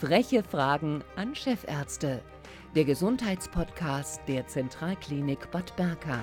Freche Fragen an Chefärzte. Der Gesundheitspodcast der Zentralklinik Bad Berka.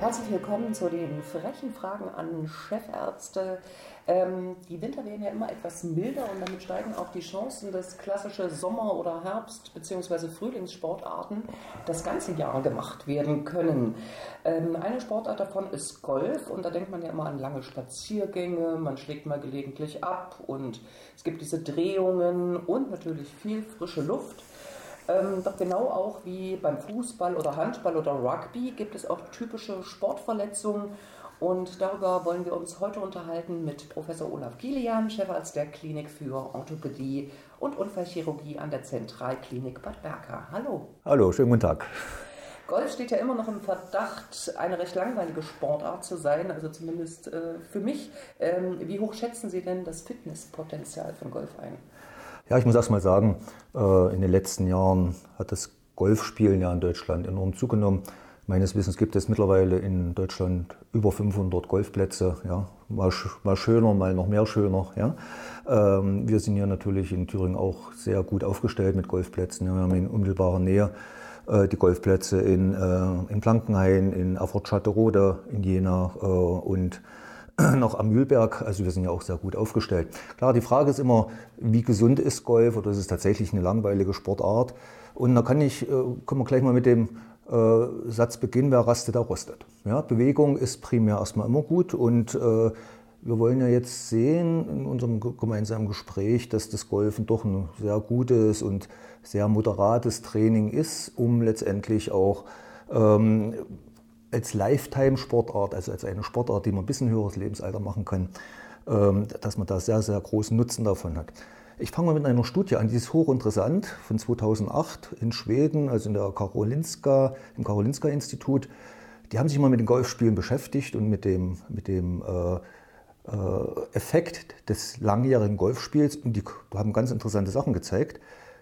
Herzlich willkommen zu den frechen Fragen an Chefärzte. Ähm, die Winter werden ja immer etwas milder und damit steigen auch die Chancen, dass klassische Sommer- oder Herbst- bzw. Frühlingssportarten das ganze Jahr gemacht werden können. Ähm, eine Sportart davon ist Golf und da denkt man ja immer an lange Spaziergänge, man schlägt mal gelegentlich ab und es gibt diese Drehungen und natürlich viel frische Luft. Ähm, doch genau auch wie beim Fußball oder Handball oder Rugby gibt es auch typische Sportverletzungen. Und darüber wollen wir uns heute unterhalten mit Professor Olaf Kilian, Chefarzt der Klinik für Orthopädie und Unfallchirurgie an der Zentralklinik Bad Berka. Hallo. Hallo, schönen guten Tag. Golf steht ja immer noch im Verdacht, eine recht langweilige Sportart zu sein, also zumindest äh, für mich. Ähm, wie hoch schätzen Sie denn das Fitnesspotenzial von Golf ein? Ja, ich muss erst mal sagen, äh, in den letzten Jahren hat das Golfspielen ja in Deutschland enorm zugenommen. Meines Wissens gibt es mittlerweile in Deutschland über 500 Golfplätze. Ja. Mal, mal schöner, mal noch mehr schöner. Ja. Ähm, wir sind hier natürlich in Thüringen auch sehr gut aufgestellt mit Golfplätzen. Wir haben in unmittelbarer Nähe äh, die Golfplätze in, äh, in Blankenhain, in Erfurt-Schatterode, in Jena und noch am Mühlberg. Also wir sind ja auch sehr gut aufgestellt. Klar, die Frage ist immer, wie gesund ist Golf oder ist es tatsächlich eine langweilige Sportart? Und da kann ich, äh, können wir gleich mal mit dem äh, Satz beginnen, wer rastet, der rostet. Ja, Bewegung ist primär erstmal immer gut und äh, wir wollen ja jetzt sehen in unserem gemeinsamen Gespräch, dass das Golfen doch ein sehr gutes und sehr moderates Training ist, um letztendlich auch ähm, als Lifetime-Sportart, also als eine Sportart, die man ein höheres Lebensalter machen kann, ähm, dass man da sehr, sehr großen Nutzen davon hat. Ich fange mal mit einer Studie an, die ist hochinteressant, von 2008 in Schweden, also in der Karolinska, im Karolinska-Institut. Die haben sich mal mit den Golfspielen beschäftigt und mit dem, mit dem äh, äh, Effekt des langjährigen Golfspiels und die haben ganz interessante Sachen gezeigt.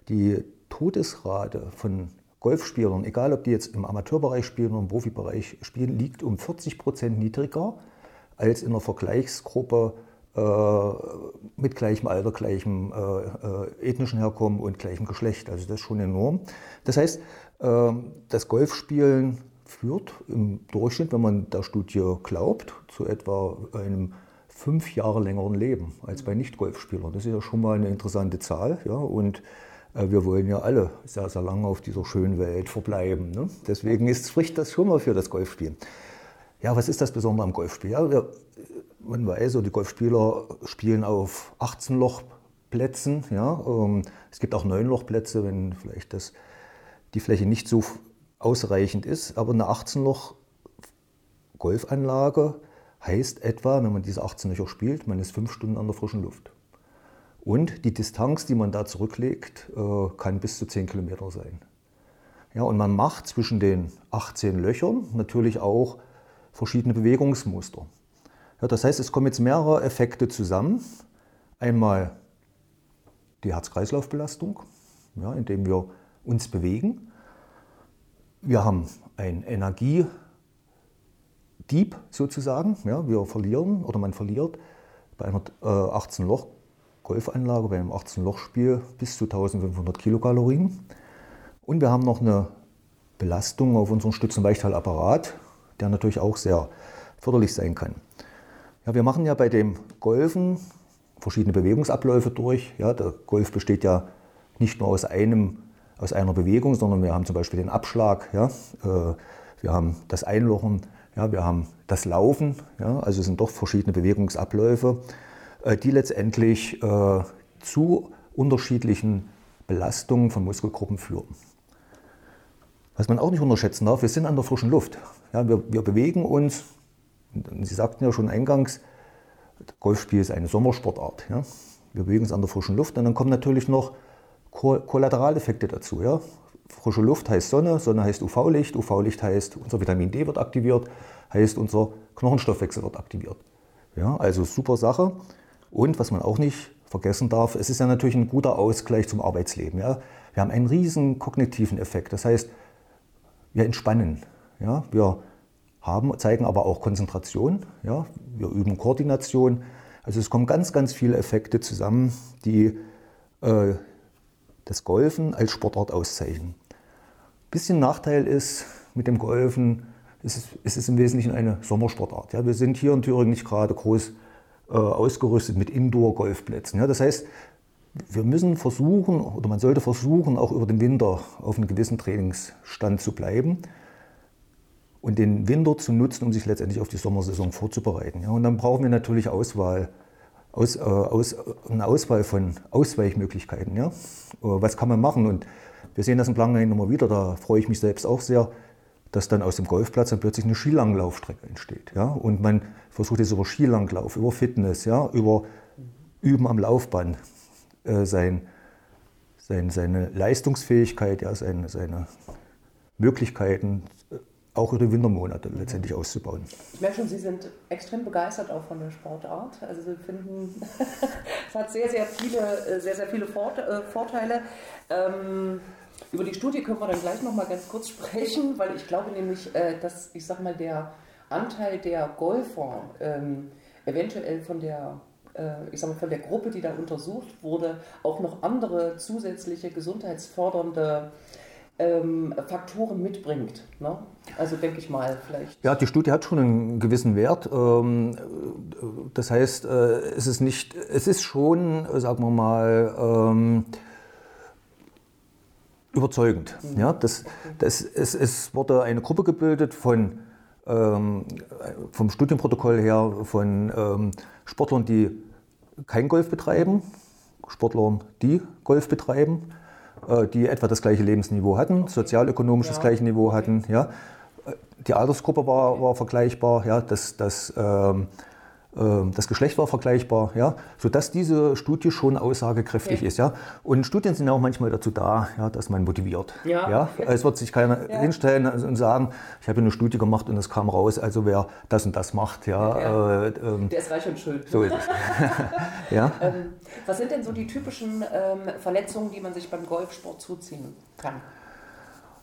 Die Todesrate von Golfspielern, egal ob die jetzt im Amateurbereich spielen oder im Profibereich spielen, liegt um 40 Prozent niedriger als in der Vergleichsgruppe äh, mit gleichem Alter, gleichem äh, äh, ethnischen Herkommen und gleichem Geschlecht. Also das ist schon enorm. Das heißt, äh, das Golfspielen führt im Durchschnitt, wenn man der Studie glaubt, zu etwa einem fünf Jahre längeren Leben als bei Nicht-Golfspielern. Das ist ja schon mal eine interessante Zahl. Ja? Und wir wollen ja alle sehr, sehr lange auf dieser schönen Welt verbleiben. Ne? Deswegen ist, spricht das schon mal für das Golfspielen. Ja, was ist das Besondere am Golfspiel? Ja, wir, man weiß, die Golfspieler spielen auf 18 Lochplätzen. Ja, ähm, es gibt auch 9 Lochplätze, wenn vielleicht das, die Fläche nicht so ausreichend ist. Aber eine 18 Loch Golfanlage heißt etwa, wenn man diese 18 Löcher spielt, man ist fünf Stunden an der frischen Luft. Und die Distanz, die man da zurücklegt, äh, kann bis zu 10 Kilometer sein. Ja, und man macht zwischen den 18 Löchern natürlich auch verschiedene Bewegungsmuster. Ja, das heißt, es kommen jetzt mehrere Effekte zusammen. Einmal die Herz-Kreislauf-Belastung, ja, indem wir uns bewegen. Wir haben ein Energiedieb sozusagen. Ja, wir verlieren oder man verliert bei einer äh, 18 Loch Golfanlage bei einem 18-Loch-Spiel bis zu 1500 Kilokalorien. Und wir haben noch eine Belastung auf unseren Stütz- und Weichteilapparat, der natürlich auch sehr förderlich sein kann. Ja, wir machen ja bei dem Golfen verschiedene Bewegungsabläufe durch. Ja, der Golf besteht ja nicht nur aus, einem, aus einer Bewegung, sondern wir haben zum Beispiel den Abschlag, ja, äh, wir haben das Einlochen, ja, wir haben das Laufen. Ja, also es sind doch verschiedene Bewegungsabläufe. Äh, die letztendlich äh, zu unterschiedlichen Belastungen von Muskelgruppen führen. Was man auch nicht unterschätzen darf, wir sind an der frischen Luft. Ja, wir, wir bewegen uns, Sie sagten ja schon eingangs, Golfspiel ist eine Sommersportart. Ja. Wir bewegen uns an der frischen Luft und dann kommen natürlich noch Kollateraleffekte dazu. Ja. Frische Luft heißt Sonne, Sonne heißt UV-Licht, UV-Licht heißt unser Vitamin D wird aktiviert, heißt unser Knochenstoffwechsel wird aktiviert. Ja, also super Sache. Und was man auch nicht vergessen darf, es ist ja natürlich ein guter Ausgleich zum Arbeitsleben. Ja? Wir haben einen riesen kognitiven Effekt. Das heißt, wir entspannen. Ja? Wir haben, zeigen aber auch Konzentration. Ja? Wir üben Koordination. Also es kommen ganz, ganz viele Effekte zusammen, die äh, das Golfen als Sportart auszeichnen. Ein bisschen Nachteil ist mit dem Golfen, es ist, es ist im Wesentlichen eine Sommersportart. Ja. Wir sind hier in Thüringen nicht gerade groß ausgerüstet mit Indoor-Golfplätzen. Ja. Das heißt, wir müssen versuchen, oder man sollte versuchen, auch über den Winter auf einem gewissen Trainingsstand zu bleiben und den Winter zu nutzen, um sich letztendlich auf die Sommersaison vorzubereiten. Ja. Und dann brauchen wir natürlich Auswahl, aus, äh, aus, eine Auswahl von Ausweichmöglichkeiten. Ja. Äh, was kann man machen? Und wir sehen das in Blankenhain immer wieder, da freue ich mich selbst auch sehr, dass dann aus dem Golfplatz dann plötzlich eine Skilanglaufstrecke entsteht. Ja? Und man versucht jetzt über Skilanglauf, über Fitness, ja? über Üben am Laufband äh, sein, sein, seine Leistungsfähigkeit, ja? seine, seine Möglichkeiten äh, auch über die Wintermonate letztendlich auszubauen. Ich merke schon, Sie sind extrem begeistert auch von der Sportart. Also Sie finden, es hat sehr, sehr viele, äh, sehr, sehr viele äh, Vorteile. Ähm, über die Studie können wir dann gleich noch mal ganz kurz sprechen, weil ich glaube nämlich, dass ich sag mal der Anteil der Golfer ähm, eventuell von der äh, ich sag mal, von der Gruppe, die da untersucht wurde, auch noch andere zusätzliche gesundheitsfördernde ähm, Faktoren mitbringt. Ne? Also denke ich mal, vielleicht. Ja, die Studie hat schon einen gewissen Wert. Ähm, das heißt, äh, es ist nicht, es ist schon, sagen wir mal, ähm, überzeugend. Mhm. Ja, das, das, es, es wurde eine Gruppe gebildet von, vom Studienprotokoll her von ähm, Sportlern, die kein Golf betreiben, Sportlern, die Golf betreiben, äh, die etwa das gleiche Lebensniveau hatten, sozialökonomisch ja. das gleiche Niveau hatten. Ja. Die Altersgruppe war, war vergleichbar, ja, das, das ähm, ähm, das Geschlecht war vergleichbar, ja, sodass diese Studie schon aussagekräftig okay. ist. Ja. Und Studien sind auch manchmal dazu da, ja, dass man motiviert. Ja. Ja. Es wird sich keiner ja. hinstellen und sagen, ich habe eine Studie gemacht und es kam raus, also wer das und das macht. Ja, ja. Äh, ähm, Der ist reich und schön. So ist es. ja. Ähm, was sind denn so die typischen ähm, Verletzungen, die man sich beim Golfsport zuziehen kann?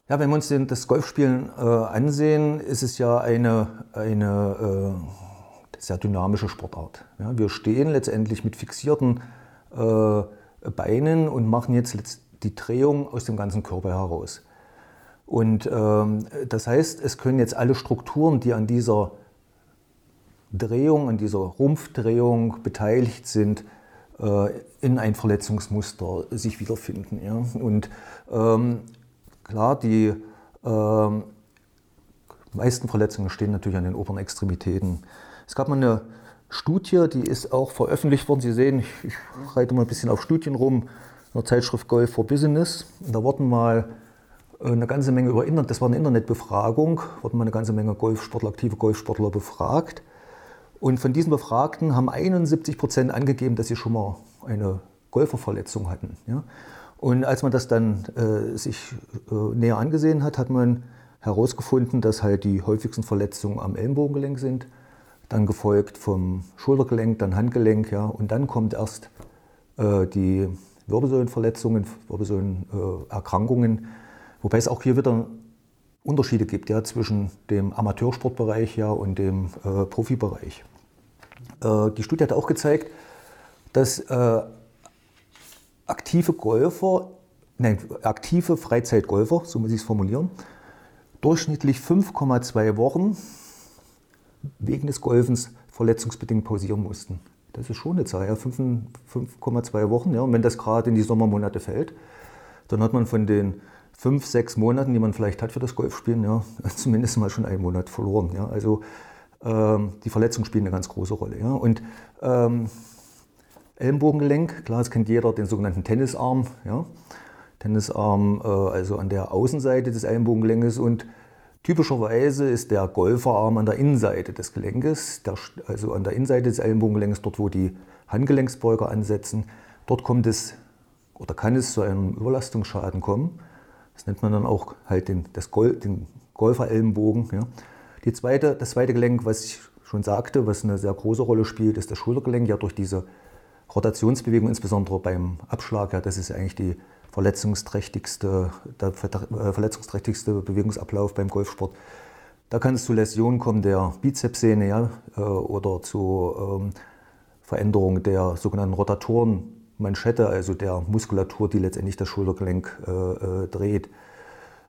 Ja, wenn wir uns das Golfspielen äh, ansehen, ist es ja eine, eine äh, sehr dynamische Sportart. Ja, wir stehen letztendlich mit fixierten äh, Beinen und machen jetzt die Drehung aus dem ganzen Körper heraus. Und ähm, das heißt, es können jetzt alle Strukturen, die an dieser Drehung, an dieser Rumpfdrehung beteiligt sind, äh, in ein Verletzungsmuster sich wiederfinden. Ja? Und ähm, klar, die äh, meisten Verletzungen stehen natürlich an den oberen Extremitäten. Es gab mal eine Studie, die ist auch veröffentlicht worden. Sie sehen, ich, ich reite mal ein bisschen auf Studien rum, in der Zeitschrift Golf for Business. Und da wurden mal äh, eine ganze Menge über Internet, das war eine Internetbefragung, wurden mal eine ganze Menge Golfsportler, aktive Golfsportler befragt. Und von diesen Befragten haben 71 Prozent angegeben, dass sie schon mal eine Golferverletzung hatten. Ja? Und als man das dann äh, sich äh, näher angesehen hat, hat man herausgefunden, dass halt die häufigsten Verletzungen am Ellenbogengelenk sind dann gefolgt vom Schultergelenk, dann Handgelenk, ja, und dann kommt erst äh, die Wirbelsäulenverletzungen, Wirbelsäulenerkrankungen, wobei es auch hier wieder Unterschiede gibt ja, zwischen dem Amateursportbereich ja, und dem äh, Profibereich. Äh, die Studie hat auch gezeigt, dass äh, aktive Golfer, nein, aktive Freizeitgolfer, so muss ich es formulieren, durchschnittlich 5,2 Wochen wegen des Golfens verletzungsbedingt pausieren mussten. Das ist schon eine Zahl, ja, 5,2 Wochen. Ja. Und wenn das gerade in die Sommermonate fällt, dann hat man von den fünf, sechs Monaten, die man vielleicht hat für das Golfspielen, ja, zumindest mal schon einen Monat verloren. Ja. Also ähm, die Verletzungen spielen eine ganz große Rolle. Ja. Und ähm, Ellenbogengelenk, klar, das kennt jeder, den sogenannten Tennisarm. Ja. Tennisarm, äh, also an der Außenseite des Ellenbogengelenkes und Typischerweise ist der Golferarm an der Innenseite des Gelenkes, also an der Innenseite des Ellenbogengelenks, dort wo die Handgelenksbeuger ansetzen. Dort kommt es oder kann es zu einem Überlastungsschaden kommen. Das nennt man dann auch halt den, das Gol den Golferellenbogen. Ja. Die zweite, das zweite Gelenk, was ich schon sagte, was eine sehr große Rolle spielt, ist das Schultergelenk. Ja, durch diese Rotationsbewegung, insbesondere beim Abschlag, ja, das ist eigentlich die verletzungsträchtigste, der äh, verletzungsträchtigste Bewegungsablauf beim Golfsport. Da kann es zu Läsionen kommen der Bizepssehne ja, äh, oder zu Veränderung der sogenannten Rotatorenmanschette, also der Muskulatur, die letztendlich das Schultergelenk äh, äh, dreht.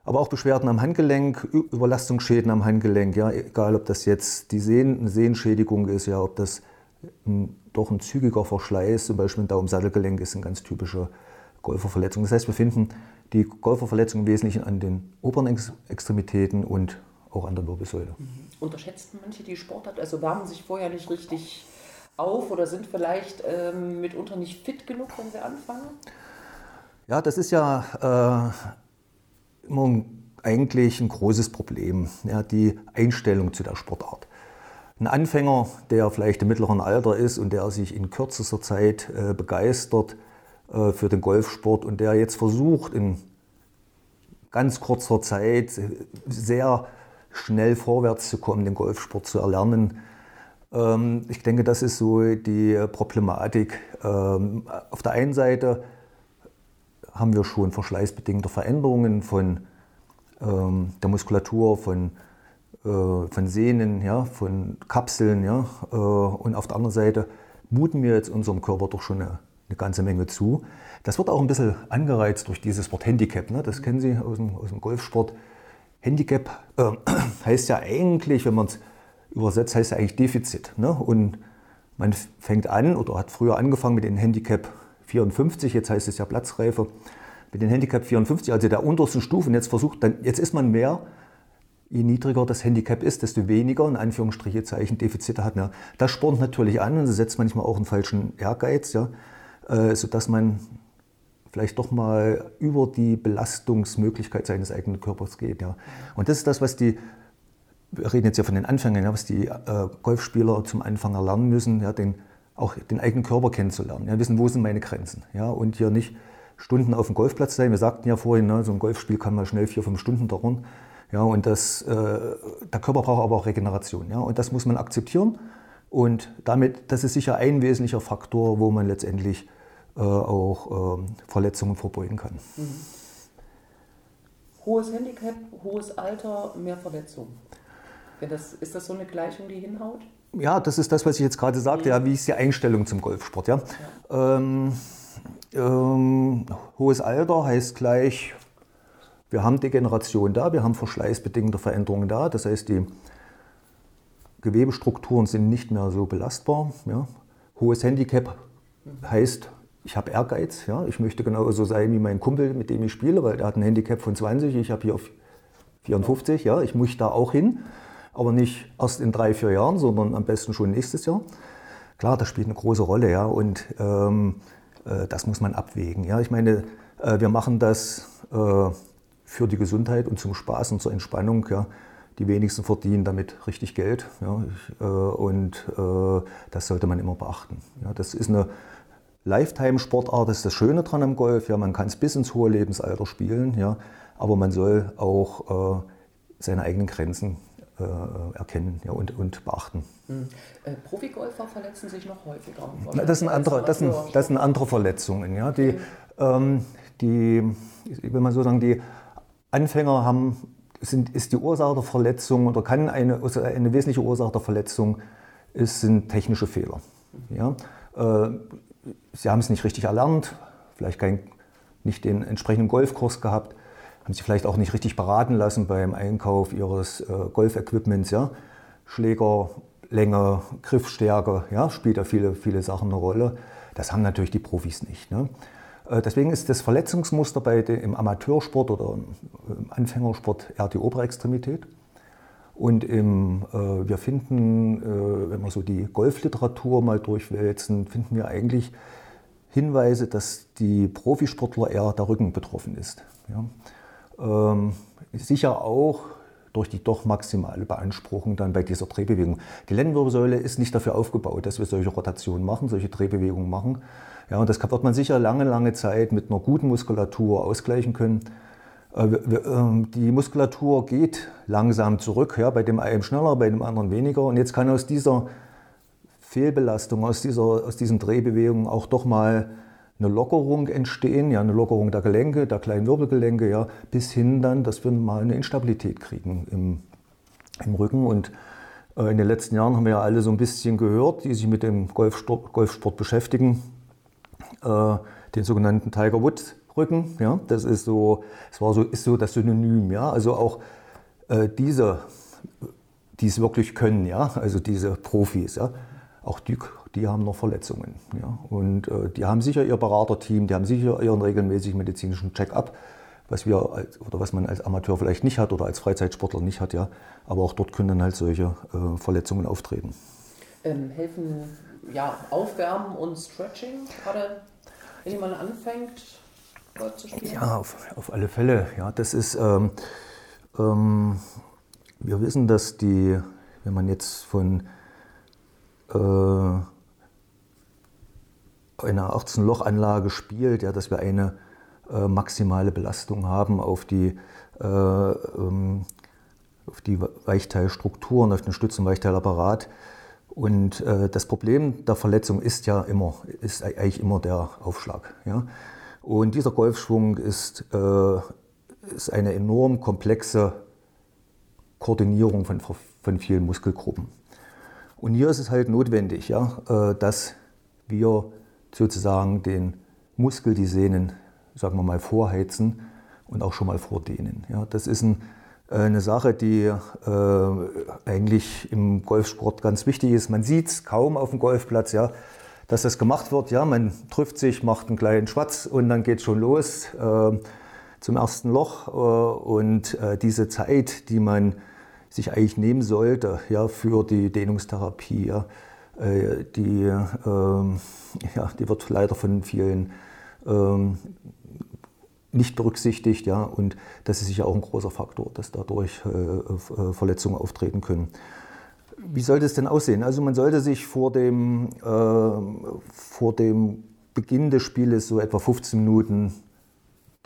Aber auch Beschwerden am Handgelenk, Überlastungsschäden am Handgelenk, ja, egal ob das jetzt die Sehn, eine Sehenschädigung ist, ja, ob das ein, doch ein zügiger Verschleiß, zum Beispiel ein Daumensattelgelenk ist eine ganz typische Golferverletzung. Das heißt, wir finden die Golferverletzung im Wesentlichen an den oberen Extremitäten und auch an der Wirbelsäule. Mhm. Unterschätzen manche die Sportart, also wärmen sich vorher nicht richtig auf oder sind vielleicht ähm, mitunter nicht fit genug, wenn sie anfangen? Ja, das ist ja äh, immer eigentlich ein großes Problem, ja, die Einstellung zu der Sportart. Ein Anfänger, der vielleicht im mittleren Alter ist und der sich in kürzester Zeit äh, begeistert äh, für den Golfsport und der jetzt versucht, in ganz kurzer Zeit sehr schnell vorwärts zu kommen, den Golfsport zu erlernen. Ähm, ich denke, das ist so die Problematik. Ähm, auf der einen Seite haben wir schon verschleißbedingte Veränderungen von ähm, der Muskulatur, von, äh, von Sehnen, ja, von Kapseln. Ja, äh, und auf der anderen Seite muten wir jetzt unserem Körper doch schon eine, eine ganze Menge zu. Das wird auch ein bisschen angereizt durch dieses Wort Handicap. Ne? Das kennen Sie aus dem, aus dem Golfsport. Handicap äh, heißt ja eigentlich, wenn man es übersetzt, heißt ja eigentlich Defizit. Ne? Und man fängt an oder hat früher angefangen mit dem Handicap 54, jetzt heißt es ja Platzreife, mit dem Handicap 54, also der untersten Stufe. Und jetzt versucht, dann, jetzt ist man mehr, je niedriger das Handicap ist, desto weniger, in Anführungsstriche, Zeichen Defizite hat. Ne? Das spornt natürlich an und setzt manchmal auch einen falschen Ehrgeiz, ja? Äh, sodass man vielleicht doch mal über die Belastungsmöglichkeit seines eigenen Körpers geht. Ja. Und das ist das, was die, wir reden jetzt ja von den Anfängern, ja, was die äh, Golfspieler zum Anfang erlernen müssen, ja, den, auch den eigenen Körper kennenzulernen, ja, wissen, wo sind meine Grenzen. Ja, und hier nicht Stunden auf dem Golfplatz sein. Wir sagten ja vorhin, ne, so ein Golfspiel kann mal schnell vier, fünf Stunden dauern. Ja, und das, äh, der Körper braucht aber auch Regeneration. Ja, und das muss man akzeptieren. Und damit, das ist sicher ein wesentlicher Faktor, wo man letztendlich äh, auch ähm, Verletzungen vorbeugen kann. Mhm. Hohes Handicap, hohes Alter, mehr Verletzungen. Das, ist das so eine Gleichung, die hinhaut? Ja, das ist das, was ich jetzt gerade sagte. Ja, wie ist die Einstellung zum Golfsport? Ja? ja. Ähm, ähm, hohes Alter heißt gleich, wir haben Degeneration da, wir haben verschleißbedingte Veränderungen da. Das heißt, die Gewebestrukturen sind nicht mehr so belastbar. Ja? Hohes Handicap heißt, ich habe Ehrgeiz, ja, ich möchte genauso sein wie mein Kumpel, mit dem ich spiele, weil der hat ein Handicap von 20, ich habe hier 54, ja, ich muss da auch hin, aber nicht erst in drei, vier Jahren, sondern am besten schon nächstes Jahr. Klar, das spielt eine große Rolle, ja, und ähm, äh, das muss man abwägen, ja. Ich meine, äh, wir machen das äh, für die Gesundheit und zum Spaß und zur Entspannung, ja. Die wenigsten verdienen damit richtig Geld, ja, ich, äh, und äh, das sollte man immer beachten. Ja, das ist eine Lifetime-Sportart ist das Schöne dran am Golf. Ja, man kann es bis ins hohe Lebensalter spielen, ja, aber man soll auch äh, seine eigenen Grenzen äh, erkennen ja, und, und beachten. Mhm. Äh, Profigolfer verletzen sich noch häufiger. Das sind andere, das sind, das sind andere Verletzungen. Ja, die, mhm. ähm, die, ich will mal so sagen, die Anfänger haben, sind, ist die Ursache der Verletzung oder kann eine, also eine wesentliche Ursache der Verletzung ist, sind technische Fehler. Ja? Äh, sie haben es nicht richtig erlernt, vielleicht kein, nicht den entsprechenden Golfkurs gehabt, haben sie vielleicht auch nicht richtig beraten lassen beim Einkauf ihres äh, Golfequipments. Ja? Schläger, Griffstärke, ja, spielt da viele, viele Sachen eine Rolle. Das haben natürlich die Profis nicht. Ne? Äh, deswegen ist das Verletzungsmuster bei dem, im Amateursport oder im Anfängersport eher die obere Extremität. Und im, äh, wir finden, äh, wenn wir so die Golfliteratur mal durchwälzen, finden wir eigentlich Hinweise, dass die Profisportler eher der Rücken betroffen ist. Ja. Ähm, sicher auch durch die doch maximale Beanspruchung dann bei dieser Drehbewegung. Die Lendenwirbelsäule ist nicht dafür aufgebaut, dass wir solche Rotationen machen, solche Drehbewegungen machen. Ja, und das wird man sicher lange, lange Zeit mit einer guten Muskulatur ausgleichen können. Äh, ähm, die Muskulatur geht langsam zurück, ja, bei dem einen schneller, bei dem anderen weniger. Und jetzt kann aus dieser Fehlbelastung, aus, dieser, aus diesen Drehbewegungen auch doch mal eine Lockerung entstehen, ja, eine Lockerung der Gelenke, der kleinen Wirbelgelenke, ja, bis hin dann, dass wir mal eine Instabilität kriegen im, im Rücken. Und Äh, in den letzten Jahren haben wir ja alle so ein bisschen gehört, die sich mit dem Golfsport, Golfsport beschäftigen, äh, den sogenannten Tiger Woods Rücken. Ja, das ist so, es war so, ist so das Synonym. Ja, also auch äh, diese, die es wirklich können, ja, also diese Profis, ja, auch die, die haben noch Verletzungen. Ja, und äh, die haben sicher ihr Beraterteam, die haben sicher ihren regelmäßigen medizinischen Check-up was wir als, oder was man als Amateur vielleicht nicht hat oder als Freizeitsportler nicht hat, ja. Aber auch dort können dann halt solche äh, Verletzungen auftreten. Ähm, helfen ja Aufwärmen und Stretching, gerade wenn jemand anfängt, Golf zu spielen? Ja, auf, auf alle Fälle. Ja, das ist. Ähm, ähm, wir wissen, dass die, wenn man jetzt von äh, einer 18-Loch-Anlage spielt, ja, dass wir eine äh, maximale Belastung haben auf die, äh, ähm, auf die Weichteilstrukturen, auf den Stütz- und äh, das Problem der Verletzung ist ja immer, ist eigentlich immer der Aufschlag. Ja? Und dieser Golfschwung ist, äh, ist eine enorm komplexe Koordinierung von, von vielen Muskelgruppen. Und hier ist es halt notwendig, ja, äh, dass wir sozusagen den Muskel, die Sehnen sagen wir mal, vorheizen und auch schon mal vordehnen. Ja, das ist ein, äh, eine Sache, die äh, eigentlich im Golfsport ganz wichtig ist. Man sieht es kaum auf dem Golfplatz, ja, dass das gemacht wird. Ja, man trifft sich, macht einen kleinen Schwatz und dann geht schon los äh, zum ersten Loch. Äh, und äh, diese Zeit, die man sich eigentlich nehmen sollte ja, für die Dehnungstherapie, ja, die, ähm, ja, die wird leider von vielen ähm, nicht berücksichtigt. Ja, und das ist sicher auch ein großer Faktor, dass dadurch äh, äh, Verletzungen auftreten können. Wie sollte es denn aussehen? Also man sollte sich vor dem, äh, vor dem Beginn des Spieles so etwa 15 Minuten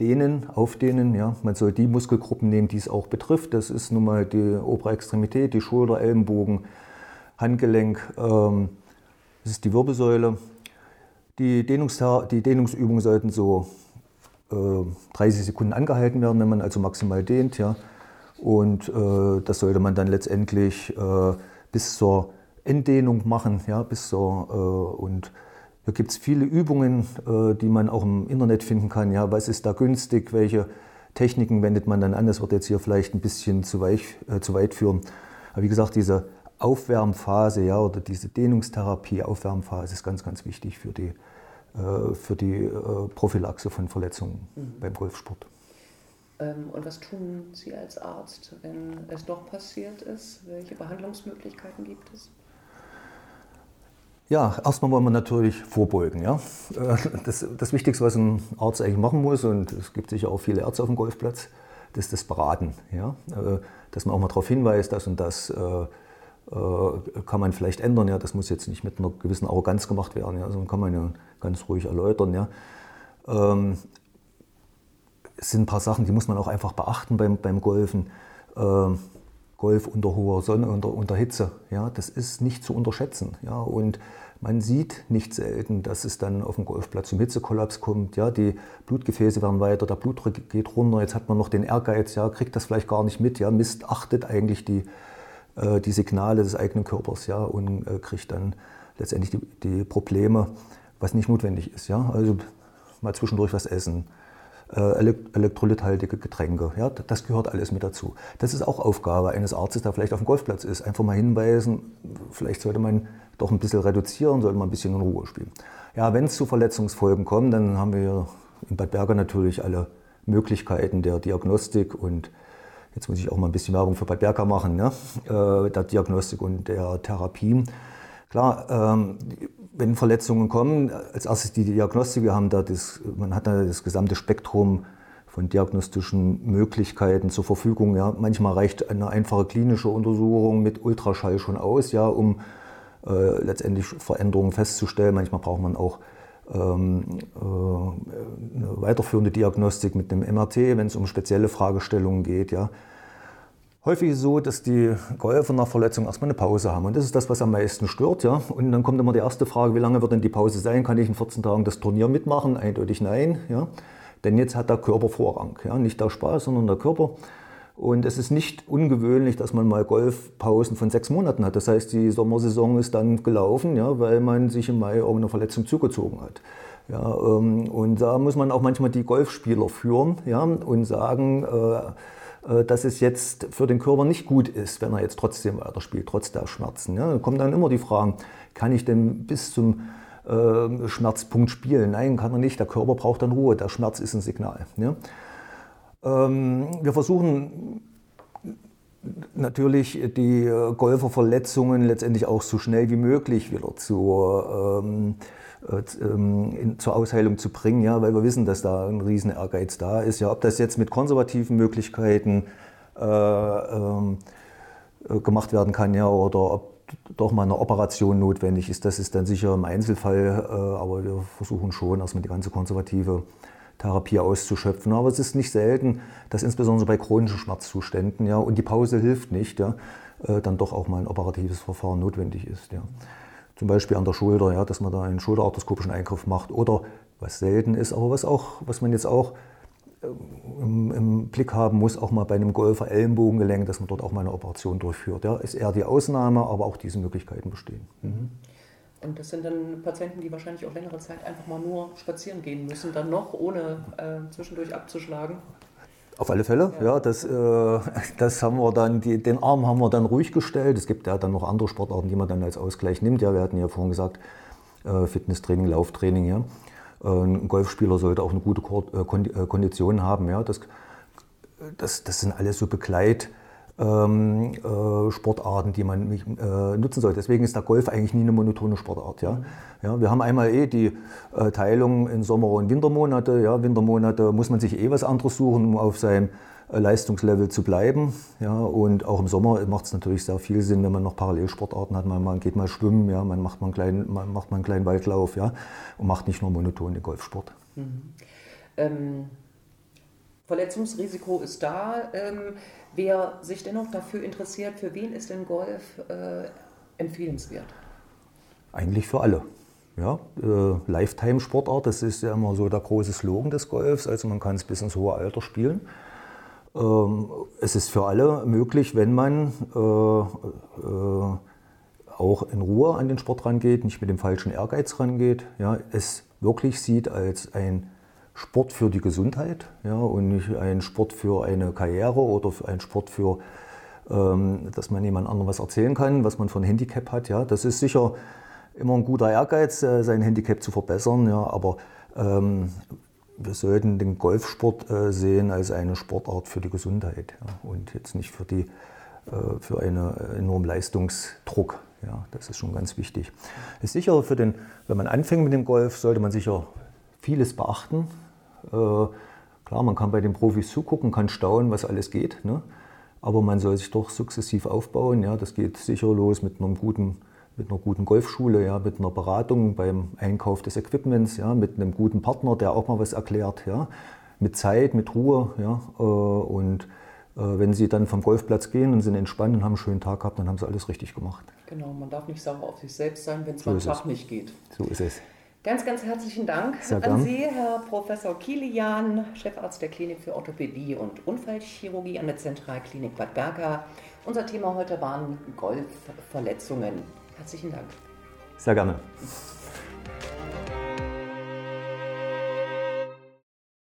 dehnen, aufdehnen. Ja. Man soll die Muskelgruppen nehmen, die es auch betrifft. Das ist nun mal die obere Extremität, die Schulter, Ellenbogen, Handgelenk, ähm, das ist die Wirbelsäule. Die, Dehnungs die Dehnungsübungen sollten so 30 äh, Sekunden angehalten werden, wenn man also maximal dehnt. Ja. Und äh, das sollte man dann letztendlich äh, bis zur Enddehnung machen. Ja, bis zur, äh, und hier gibt es viele Übungen, äh, die man auch im Internet finden kann. Ja, was ist da günstig? Welche Techniken wendet man dann an? Das wird jetzt hier vielleicht ein bisschen zu, weich, äh, zu weit führen. Aber wie gesagt, diese Aufwärmphase ja, oder diese Dehnungstherapie, Aufwärmphase ist ganz, ganz wichtig für die äh, für die äh, Prophylaxe von Verletzungen mhm. beim Golfsport. Ähm, und was tun Sie als Arzt, wenn es doch passiert ist? Welche Behandlungsmöglichkeiten gibt es? Ja, erstmal wollen wir natürlich vorbeugen. Ja? Äh, das, das, Wichtigste, was ein Arzt eigentlich machen muss, und es gibt sicher auch viele Ärzte auf dem Golfplatz, das ist das Beraten. Ja? Dass man auch mal darauf hinweist, dass und das äh, kann man vielleicht ändern. Ja, das muss jetzt nicht mit einer gewissen Arroganz gemacht werden, ja, sondern kann man ja ganz ruhig erläutern. Ja. Ähm, es sind ein paar Sachen, die muss man auch einfach beachten beim, beim Golfen. Ähm, Golf unter hoher Sonne, unter, unter Hitze, ja, das ist nicht zu unterschätzen. Ja, und man sieht nicht selten, dass es dann auf dem Golfplatz zum Hitzekollaps kommt. Ja, die Blutgefäße werden weiter, der Blutdruck geht runter. Jetzt hat man noch den Ehrgeiz, ja, kriegt das vielleicht gar nicht mit, ja, missachtet eigentlich die, äh, die Signale des eigenen Körpers ja, und äh, kriegt dann letztendlich die, die, Probleme, was nicht notwendig ist. Ja? Also mal zwischendurch was essen, äh, elektrolythaltige Getränke, ja? das gehört alles mit dazu. Das ist auch Aufgabe eines Arztes, der vielleicht auf dem Golfplatz ist. Einfach mal hinweisen, vielleicht sollte man doch ein bisschen reduzieren, sollte man ein bisschen in Ruhe spielen. Ja, wenn es zu Verletzungsfolgen kommt, dann haben wir in Bad Berger natürlich alle Möglichkeiten der Diagnostik und jetzt muss ich auch mal ein bisschen Werbung für Bad Berka machen, ne? äh, der Diagnostik und der Therapie. Klar, ähm, wenn Verletzungen kommen, als erstes die Diagnostik, wir haben da das, man hat da das gesamte Spektrum von diagnostischen Möglichkeiten zur Verfügung. Ja. Manchmal reicht eine einfache klinische Untersuchung mit Ultraschall schon aus, ja, um äh, letztendlich Veränderungen festzustellen. Manchmal braucht man auch eine weiterführende Diagnostik mit einem MRT, wenn es um spezielle Fragestellungen geht. Ja. Häufig ist es so, dass die Golfer nach Verletzung erstmal eine Pause haben. Und das ist das, was am meisten stört. Ja. Und dann kommt immer die erste Frage, wie lange wird denn die Pause sein? Kann ich in 14 Tagen das Turnier mitmachen? Eindeutig nein. Ja. Denn jetzt hat der Körper Vorrang. Ja. Nicht der Spaß, sondern der Körper. Und es ist nicht ungewöhnlich, dass man mal Golfpausen von sechs Monaten hat. Das heißt, die Sommersaison ist dann gelaufen, ja, weil man sich im Mai irgendeine Verletzung zugezogen hat. Ja, ähm, und da muss man auch manchmal die Golfspieler führen ja, und sagen, äh, äh, dass es jetzt für den Körper nicht gut ist, wenn er jetzt trotzdem weiterspielt, trotz der Schmerzen. Ja. Da kommen dann immer die Fragen, kann ich denn bis zum äh, Schmerzpunkt spielen? Nein, kann er nicht. Der Körper braucht dann Ruhe. Der Schmerz ist ein Signal. Ja. Ähm, wir versuchen natürlich die äh, Golferverletzungen letztendlich auch so schnell wie möglich wieder zur, ähm, äh, ähm, in, zur Ausheilung zu bringen, ja, weil wir wissen, dass da ein riesen Ehrgeiz da ist. Ja, ob das jetzt mit konservativen Möglichkeiten äh, ähm, äh, gemacht werden kann, ja, oder ob doch mal eine Operation notwendig ist, das ist dann sicher im Einzelfall, äh, aber wir versuchen schon erstmal die ganze konservative Therapie auszuschöpfen. Aber es ist nicht selten, dass insbesondere bei chronischen Schmerzzuständen, ja, und die Pause hilft nicht, ja, äh, dann doch auch mal ein operatives Verfahren notwendig ist. Ja. Zum Beispiel an der Schulter, ja, dass man da einen schulterarthroskopischen Eingriff macht oder was selten ist, aber was, auch, was man jetzt auch äh, im, im, Blick haben muss, auch mal bei einem Golfer Ellenbogengelenk, dass man dort auch mal eine Operation durchführt. Ja, ist eher die Ausnahme, aber auch diese Möglichkeiten bestehen. Mhm. Und das sind dann Patienten, die wahrscheinlich auch längere Zeit einfach mal nur spazieren gehen müssen, dann noch, ohne äh, zwischendurch abzuschlagen. Auf alle Fälle, ja. ja das, äh, das haben wir dann, die, den Arm haben wir dann ruhig gestellt. Es gibt ja dann noch andere Sportarten, die man dann als Ausgleich nimmt. Ja, wir hatten ja vorhin gesagt, äh, Fitnesstraining, Lauftraining. Ja. Ein Golfspieler sollte auch eine gute äh, äh, Kondition haben. Ja. Das, das, das sind alles so Begleit ähm, äh, Sportarten, die man äh, nutzen sollte. Deswegen ist der Golf eigentlich nie eine monotone Sportart. Ja? Ja, wir haben einmal eh die äh, Teilung in Sommer- und Wintermonate. Ja? Wintermonate muss man sich eh was anderes suchen, um auf seinem äh, Leistungslevel zu bleiben. Ja? Und auch im Sommer macht es natürlich sehr viel Sinn, wenn man noch Parallelsportarten hat. Man, man geht mal schwimmen, ja? man, macht mal einen kleinen, man macht mal einen kleinen Waldlauf ja? und macht nicht nur monoton den Golfsport. Mhm. Ähm, Verletzungsrisiko ist da. Ähm, Wer sich dennoch dafür interessiert, für wen ist denn Golf äh, empfehlenswert? Eigentlich für alle. Ja, äh, Lifetime-Sportart, das ist ja immer so der große Slogan des Golfs. Also man kann es bis ins hohe Alter spielen. Ähm, es ist für alle möglich, wenn man äh, äh, auch in Ruhe an den Sport rangeht, nicht mit dem falschen Ehrgeiz rangeht, ja, es wirklich sieht als ein Sport für die Gesundheit ja, und nicht ein Sport für eine Karriere oder ein Sport für, ähm, dass man jemand anderem was erzählen kann, was man für ein Handicap hat. Ja. Das ist sicher immer ein guter Ehrgeiz, äh, sein Handicap zu verbessern, ja, aber ähm, wir sollten den Golfsport äh, sehen als eine Sportart für die Gesundheit ja, und jetzt nicht für, die, äh, für einen enormen Leistungsdruck. Ja, das ist schon ganz wichtig. Ist sicher für den, wenn man anfängt mit dem Golf, sollte man sicher vieles beachten. Äh, klar, man kann bei den Profis zugucken, kann staunen, was alles geht. Ne? Aber man soll sich doch sukzessiv aufbauen. Ja? Das geht sicher los mit, einem guten, mit einer guten Golfschule, ja? mit einer Beratung beim Einkauf des Equipments, ja? mit einem guten Partner, der auch mal was erklärt. Ja? Mit Zeit, mit Ruhe. Ja? Äh, und äh, wenn Sie dann vom Golfplatz gehen und sind entspannt und haben einen schönen Tag gehabt, dann haben Sie alles richtig gemacht. Genau, man darf nicht sauer auf sich selbst sein, wenn es so mal Tag nicht geht. So ist es. Ganz, ganz herzlichen Dank Sehr an Sie, Herr Professor Kilian, Chefarzt der Klinik für Orthopädie und Unfallchirurgie an der Zentralklinik Bad Berka. Unser Thema heute waren Golfverletzungen. Herzlichen Dank. Sehr gerne.